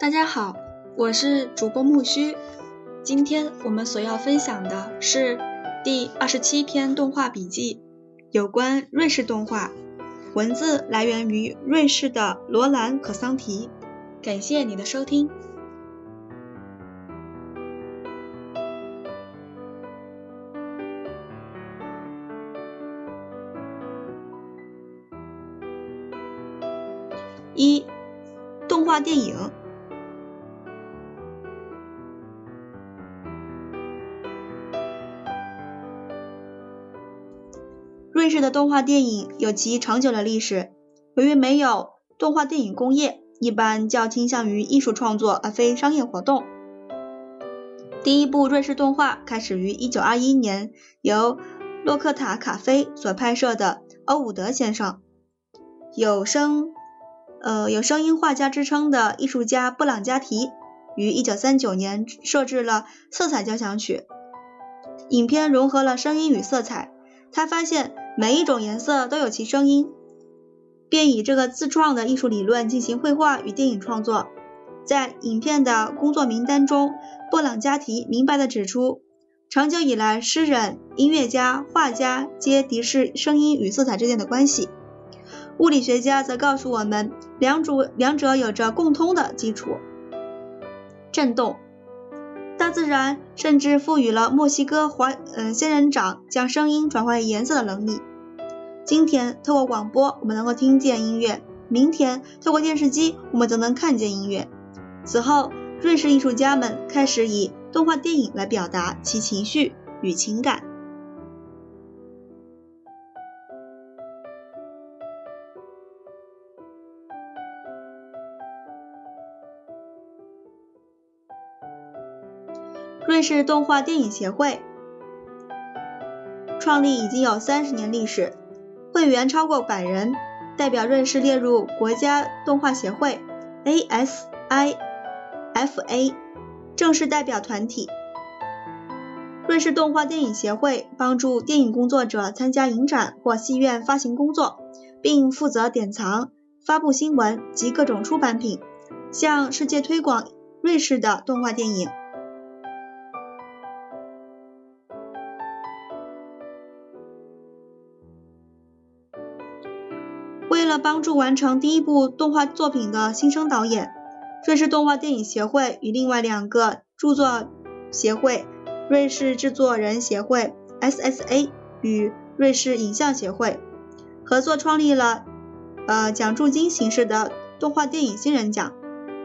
大家好，我是主播木须。今天我们所要分享的是第二十七篇动画笔记，有关瑞士动画。文字来源于瑞士的罗兰·可桑提。感谢你的收听。一、动画电影。瑞士的动画电影有其长久的历史。由于没有动画电影工业，一般较倾向于艺术创作而非商业活动。第一部瑞士动画开始于1921年，由洛克塔·卡菲所拍摄的《欧伍德先生》。有声呃有声音画家之称的艺术家布朗加提于1939年设置了色彩交响曲。影片融合了声音与色彩。他发现。每一种颜色都有其声音，便以这个自创的艺术理论进行绘画与电影创作。在影片的工作名单中，布朗加提明白地指出，长久以来，诗人、音乐家、画家皆敌视声音与色彩之间的关系。物理学家则告诉我们，两主两者有着共通的基础——振动。大自然甚至赋予了墨西哥华嗯仙人掌将声音转化为颜色的能力。今天透过广播，我们能够听见音乐；明天透过电视机，我们则能看见音乐。此后，瑞士艺术家们开始以动画电影来表达其情绪与情感。瑞士动画电影协会创立已经有三十年历史，会员超过百人，代表瑞士列入国家动画协会 （ASIFA） 正式代表团体。瑞士动画电影协会帮助电影工作者参加影展或戏院发行工作，并负责典藏、发布新闻及各种出版品，向世界推广瑞士的动画电影。帮助完成第一部动画作品的新生导演，瑞士动画电影协会与另外两个著作协会——瑞士制作人协会 （SSA） 与瑞士影像协会合作，创立了呃奖助金形式的动画电影新人奖，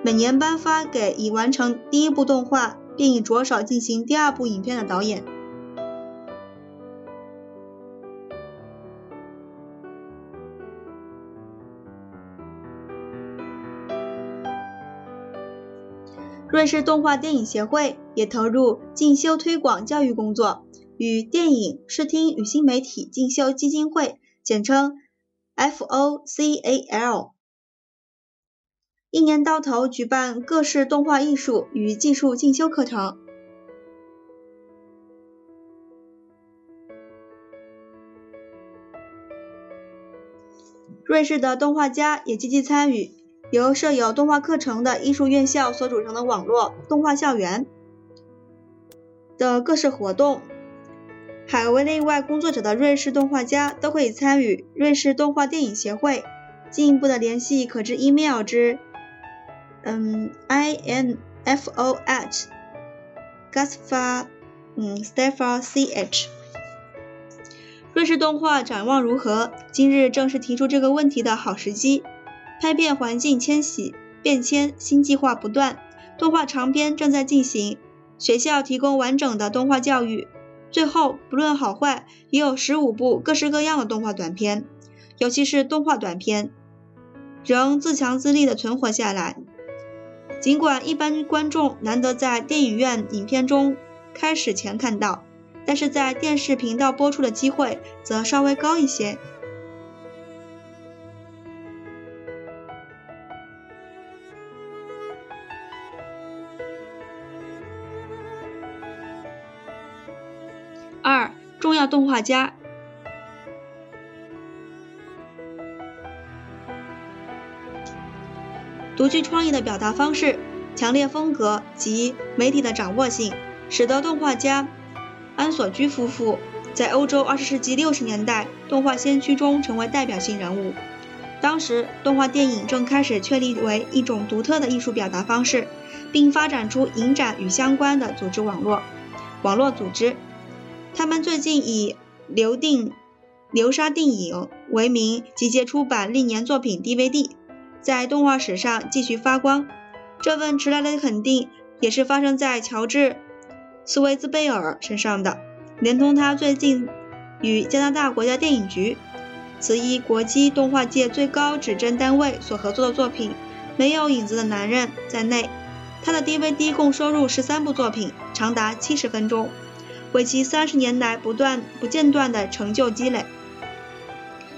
每年颁发给已完成第一部动画并已着手进行第二部影片的导演。瑞士动画电影协会也投入进修推广教育工作，与电影视听与新媒体进修基金会（简称 FOCAL） 一年到头举办各式动画艺术与技术进修课程。瑞士的动画家也积极参与。由设有动画课程的艺术院校所组成的网络动画校园的各式活动，海外内外工作者的瑞士动画家都可以参与瑞士动画电影协会。进一步的联系可至 email 之嗯 info at gasfa 嗯 stefan ch。瑞士动画展望如何？今日正是提出这个问题的好时机。拍片环境迁徙变迁，新计划不断，动画长片正在进行，学校提供完整的动画教育。最后，不论好坏，也有十五部各式各样的动画短片，尤其是动画短片，仍自强自立地存活下来。尽管一般观众难得在电影院影片中开始前看到，但是在电视频道播出的机会则稍微高一些。动画家。独具创意的表达方式，强烈风格及媒体的掌握性，使得动画家安索居夫妇在欧洲二十世纪六十年代动画先驱中成为代表性人物。当时，动画电影正开始确立为一种独特的艺术表达方式，并发展出影展与相关的组织网络。网络组织，他们最近以流定流沙电影为名集结出版历年作品 DVD，在动画史上继续发光。这份迟来的肯定也是发生在乔治·斯维兹贝尔身上的，连同他最近与加拿大国家电影局。此一国际动画界最高指针单位所合作的作品，没有影子的男人在内，他的 DVD 共收录十三部作品，长达七十分钟，为其三十年来不断不间断的成就积累。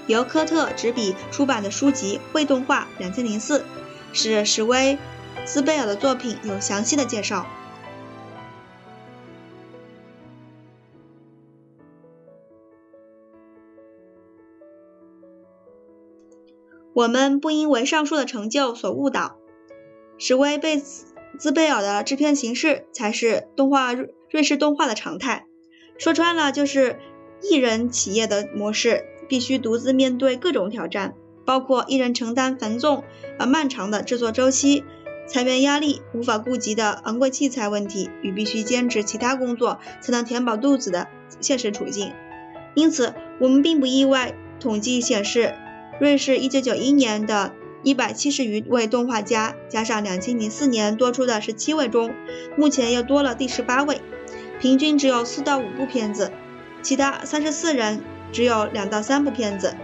由科特执笔出版的书籍《会动画两千零四》，使史威斯贝尔的作品有详细的介绍。我们不因为上述的成就所误导，史威贝兹贝尔的制片形式才是动画瑞士动画的常态。说穿了，就是一人企业的模式，必须独自面对各种挑战，包括一人承担繁重而漫长的制作周期、裁员压力、无法顾及的昂贵器材问题与必须兼职其他工作才能填饱肚子的现实处境。因此，我们并不意外，统计显示。瑞士1991年的170余位动画家，加上2004年多出的17位中，目前又多了第十八位，平均只有4到5部片子，其他34人只有2到3部片子。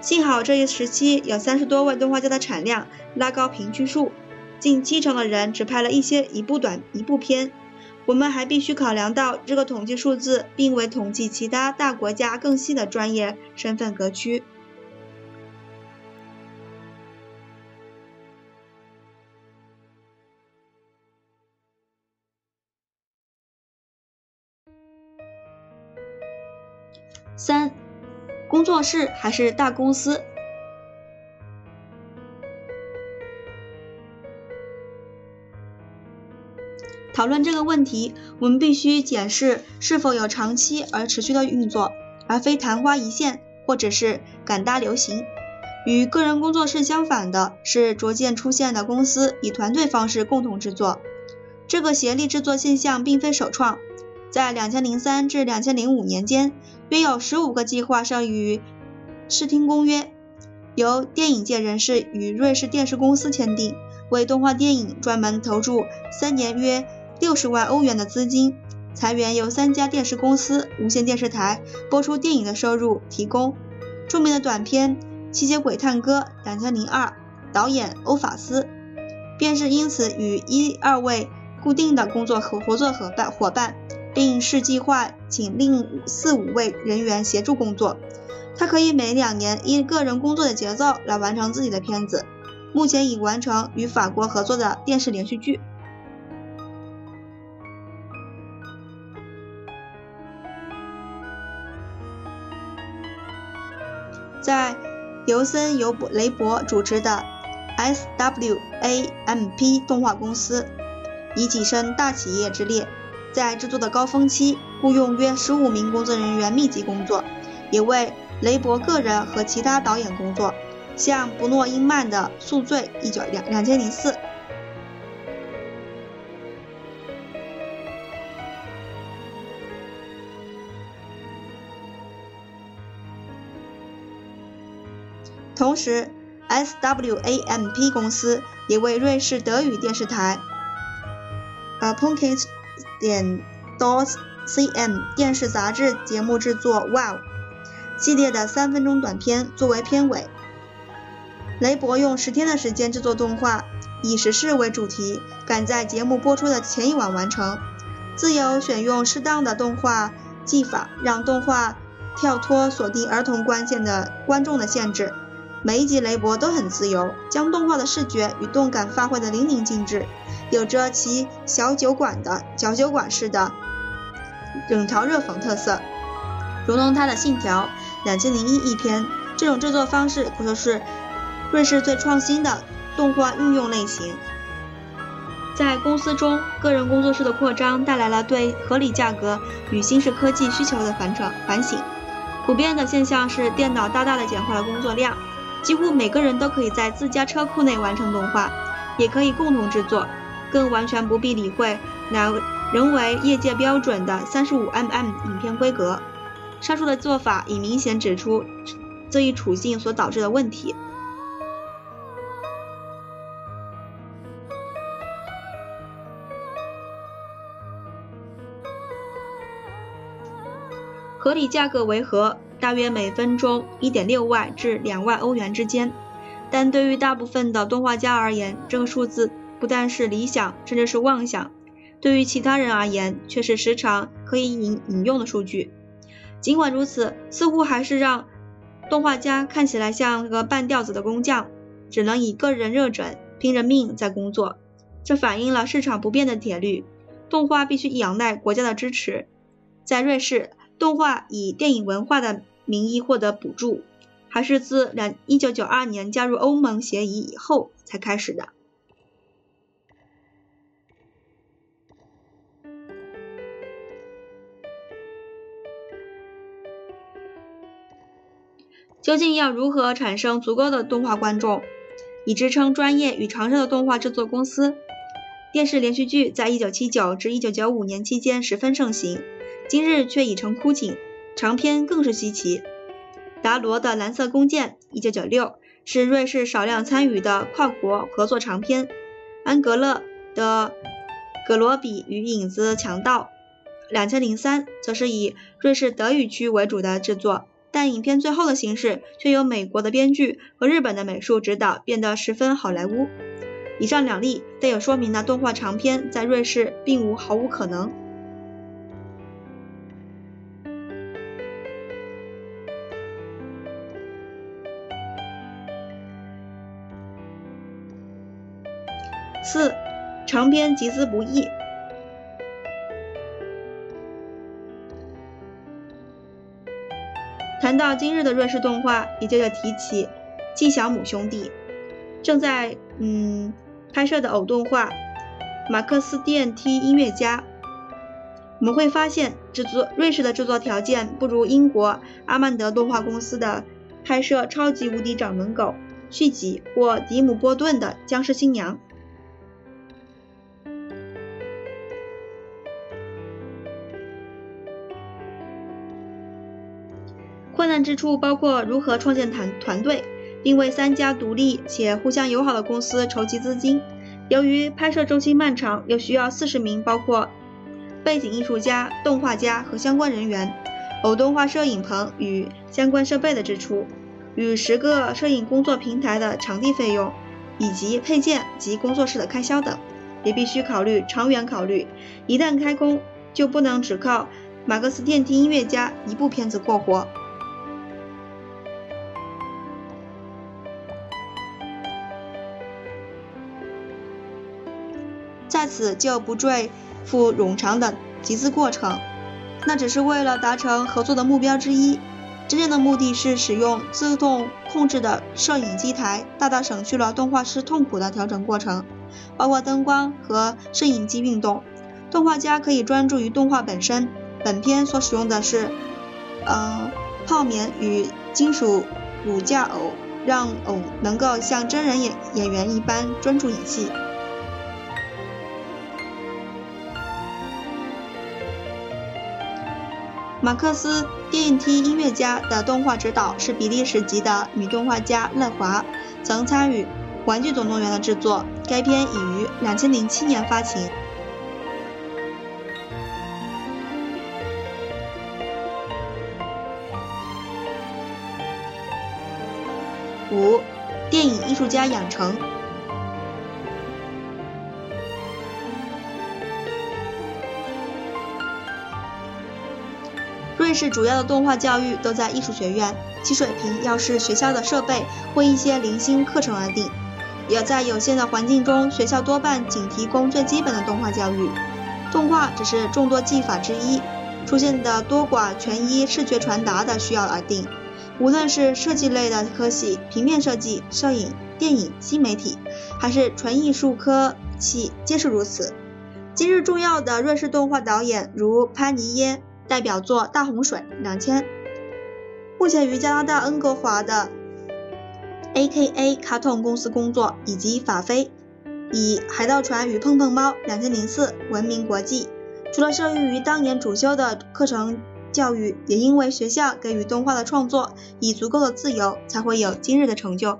幸好这一时期有三十多位动画家的产量拉高平均数，近七成的人只拍了一些一部短一部片。我们还必须考量到这个统计数字，并未统计其他大国家更细的专业身份隔区。工作室还是大公司？讨论这个问题，我们必须检视是否有长期而持续的运作，而非昙花一现或者是赶搭流行。与个人工作室相反的是，逐渐出现的公司以团队方式共同制作。这个协力制作现象并非首创。在两千零三至两千零五年间，约有十五个计划生于视听公约，由电影界人士与瑞士电视公司签订，为动画电影专门投注三年约六十万欧元的资金。裁员由三家电视公司无线电视台播出电影的收入提供。著名的短片《吸血鬼探戈》两千零二，导演欧法斯，便是因此与一二位固定的工作合合作伙伴伙伴。并视计划请另四五位人员协助工作。他可以每两年依个人工作的节奏来完成自己的片子。目前已完成与法国合作的电视连续剧。在尤森·尤雷伯主持的 SWAMP 动画公司，已跻身大企业之列。在制作的高峰期，雇佣约十五名工作人员密集工作，也为雷伯个人和其他导演工作，像布诺因曼的《宿醉》一九两两千零四。同时，SWAMP 公司也为瑞士德语电视台 a p o n k e t 点 dot.cm 电视杂志节目制作 Wow 系列的三分钟短片作为片尾。雷伯用十天的时间制作动画，以时事为主题，赶在节目播出的前一晚完成。自由选用适当的动画技法，让动画跳脱锁定儿童观线的观众的限制。每一集雷伯都很自由，将动画的视觉与动感发挥得淋漓尽致。有着其小酒馆的小酒馆式的冷嘲热讽特色，如同他的《信条》两千零一一篇。这种制作方式可说是瑞士最创新的动画运用类型。在公司中，个人工作室的扩张带来了对合理价格与新式科技需求的反转反省。普遍的现象是，电脑大大的简化了工作量，几乎每个人都可以在自家车库内完成动画，也可以共同制作，更完全不必理会乃仍为业界标准的三十五 mm 影片规格。上述的做法已明显指出这一处境所导致的问题。合理价格为何？大约每分钟一点六万至两万欧元之间。但对于大部分的动画家而言，这个数字不但是理想，甚至是妄想；对于其他人而言，却是时常可以引引用的数据。尽管如此，似乎还是让动画家看起来像个半吊子的工匠，只能以个人热忱拼着命在工作。这反映了市场不变的铁律：动画必须仰赖国家的支持。在瑞士。动画以电影文化的名义获得补助，还是自两一九九二年加入欧盟协议以后才开始的。究竟要如何产生足够的动画观众，以支撑专业与长寿的动画制作公司？电视连续剧在一九七九至一九九五年期间十分盛行。今日却已成枯井，长篇更是稀奇。达罗的《蓝色弓箭》（1996） 是瑞士少量参与的跨国合作长片。安格勒的《格罗比与影子强盗》（2003） 则是以瑞士德语区为主的制作，但影片最后的形式却由美国的编剧和日本的美术指导，变得十分好莱坞。以上两例带有说明的动画长片在瑞士并无毫无可能。四，长篇集资不易。到今日的瑞士动画，也就得提起纪晓姆兄弟正在嗯拍摄的偶动画《马克思电梯音乐家》。我们会发现，制作瑞士的制作条件不如英国阿曼德动画公司的拍摄《超级无敌掌门狗》续集或迪姆波顿的《僵尸新娘》。困难之处包括如何创建团团队，并为三家独立且互相友好的公司筹集资金。由于拍摄周期漫长，又需要四十名包括背景艺术家、动画家和相关人员、偶动画摄影棚与相关设备的支出，与十个摄影工作平台的场地费用，以及配件及工作室的开销等，也必须考虑长远考虑。一旦开工，就不能只靠马克思电梯音乐家一部片子过活。在此就不赘述冗长的集资过程，那只是为了达成合作的目标之一。真正的目的是使用自动控制的摄影机台，大大省去了动画师痛苦的调整过程，包括灯光和摄影机运动。动画家可以专注于动画本身。本片所使用的是，呃，泡棉与金属骨架偶，让偶能够像真人演演员一般专注演戏。马克思电梯音乐家的动画指导是比利时籍的女动画家乐华，曾参与《玩具总动员》的制作。该片已于两千零七年发行。五、电影艺术家养成。瑞士主要的动画教育都在艺术学院，其水平要视学校的设备或一些零星课程而定。也在有限的环境中，学校多半仅提供最基本的动画教育。动画只是众多技法之一，出现的多寡全依视觉传达的需要而定。无论是设计类的科系，平面设计、摄影、电影、新媒体，还是纯艺术科系皆是如此。今日重要的瑞士动画导演如潘尼耶，代表作《大洪水》两千，目前于加拿大温哥华的 A.K.A 卡通公司工作，以及法菲以《海盗船与碰碰猫》两千零四闻名国际。除了受益于当年主修的课程教育，也因为学校给予动画的创作以足够的自由，才会有今日的成就。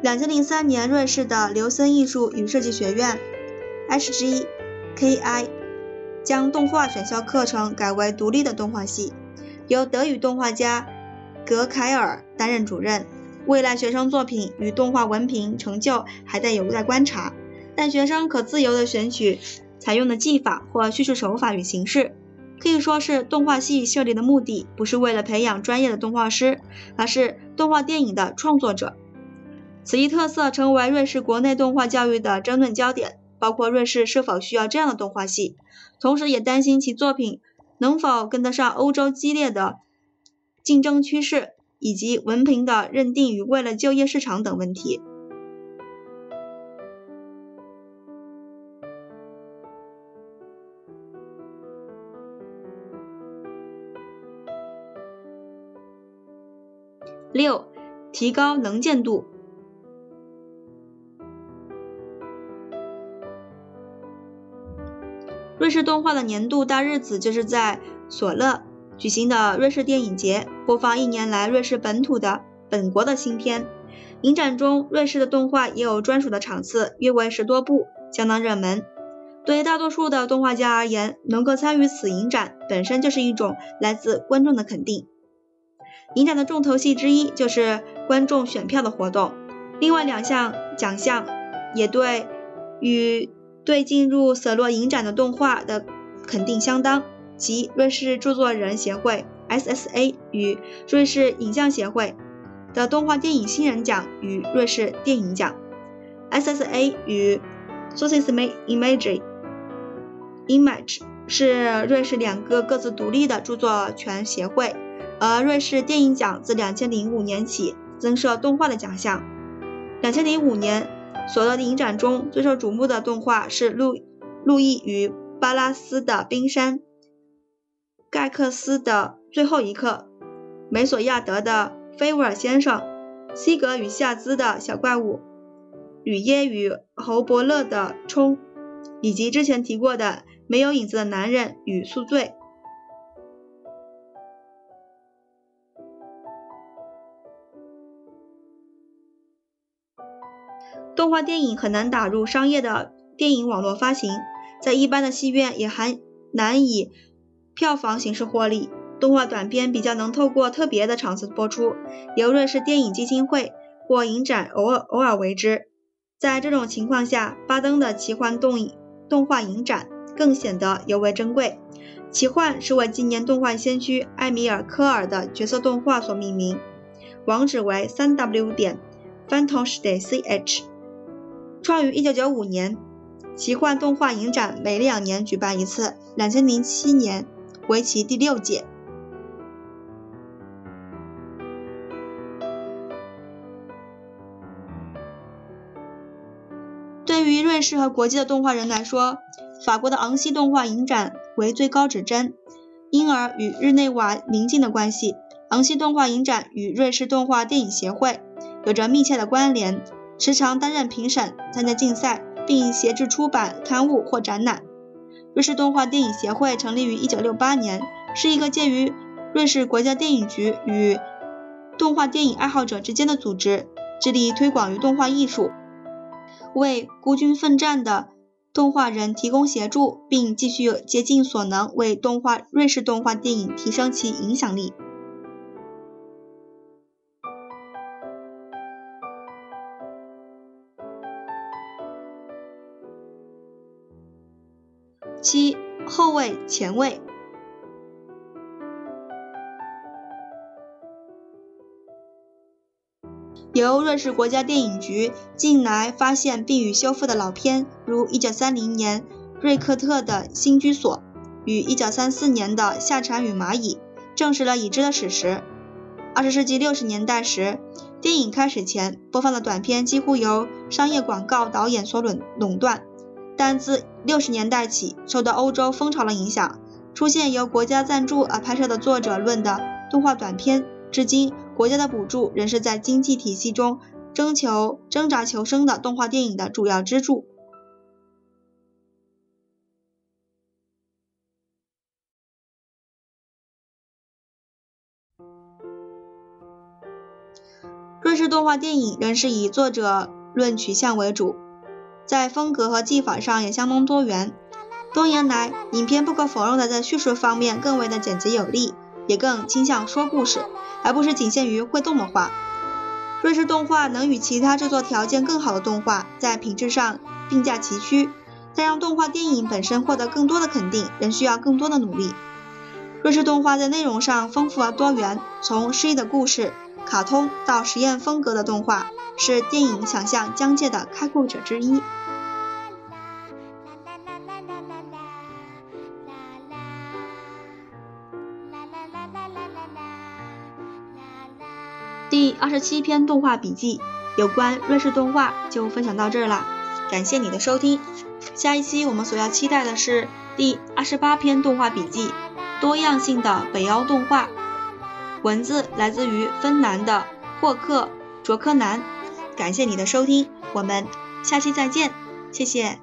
两千零三年，瑞士的刘森艺术与设计学院 （HGKI） 将动画选修课程改为独立的动画系，由德语动画家格凯尔担任主任。未来学生作品与动画文凭成就还在有待观察，但学生可自由地选取采用的技法或叙述手法与形式。可以说是动画系设立的目的不是为了培养专业的动画师，而是动画电影的创作者。此一特色成为瑞士国内动画教育的争论焦点，包括瑞士是否需要这样的动画系，同时也担心其作品能否跟得上欧洲激烈的竞争趋势，以及文凭的认定与为了就业市场等问题。六、提高能见度。瑞士动画的年度大日子就是在索勒举行的瑞士电影节，播放一年来瑞士本土的本国的新片。影展中，瑞士的动画也有专属的场次，约为十多部，相当热门。对大多数的动画家而言，能够参与此影展本身就是一种来自观众的肯定。影展的重头戏之一就是观众选票的活动，另外两项奖项也对与。对进入色洛影展的动画的肯定相当，即瑞士著作人协会 （SSA） 与瑞士影像协会的动画电影新人奖与瑞士电影奖。SSA 与 Sources Image Image 是瑞士两个各自独立的著作权协会，而瑞士电影奖自2005年起增设动画的奖项。2005年。索勒影展中最受瞩目的动画是路路易与巴拉斯的冰山，盖克斯的最后一刻，梅索亚德的菲沃尔先生，西格与夏兹的小怪物，吕耶与侯伯勒的冲，以及之前提过的没有影子的男人与宿醉。动画电影很难打入商业的电影网络发行，在一般的戏院也还难以票房形式获利。动画短片比较能透过特别的场次播出，由瑞士电影基金会或影展偶尔偶尔为之。在这种情况下，巴登的奇幻动动画影展更显得尤为珍贵。奇幻是为纪念动画先驱埃米尔·科尔的角色动画所命名，网址为三 w 点 fantoche 点 ch。创于1995年，奇幻动画影展每两年举办一次，2007年为其第六届。对于瑞士和国际的动画人来说，法国的昂西动画影展为最高指针，因而与日内瓦邻近的关系，昂西动画影展与瑞士动画电影协会有着密切的关联。时常担任评审，参加竞赛，并协助出版刊物或展览。瑞士动画电影协会成立于1968年，是一个介于瑞士国家电影局与动画电影爱好者之间的组织，致力推广于动画艺术，为孤军奋战的动画人提供协助，并继续竭尽所能为动画瑞士动画电影提升其影响力。七后卫前卫，由瑞士国家电影局近来发现并与修复的老片，如1930年瑞克特的新居所与1934年的夏蝉与蚂蚁，证实了已知的史实。二十世纪六十年代时，电影开始前播放的短片几乎由商业广告导演所垄垄断，但自六十年代起，受到欧洲风潮的影响，出现由国家赞助而拍摄的作者论的动画短片。至今，国家的补助仍是在经济体系中征求挣扎求生的动画电影的主要支柱。瑞士动画电影仍是以作者论取向为主，在风格和技法上也相当多元。多年来，影片不可否认的在叙述方面更为的简洁有力，也更倾向说故事，而不是仅限于会动的画。瑞士动画能与其他制作条件更好的动画在品质上并驾齐驱，但让动画电影本身获得更多的肯定，仍需要更多的努力。瑞士动画在内容上丰富而多元，从诗意的故事。卡通到实验风格的动画，是电影想象疆界的开拓者之一。第二十七篇动画笔记，有关瑞士动画就分享到这儿了，感谢你的收听。下一期我们所要期待的是第二十八篇动画笔记，多样性的北欧动画。文字来自于芬兰的霍克卓科南，感谢你的收听，我们下期再见，谢谢。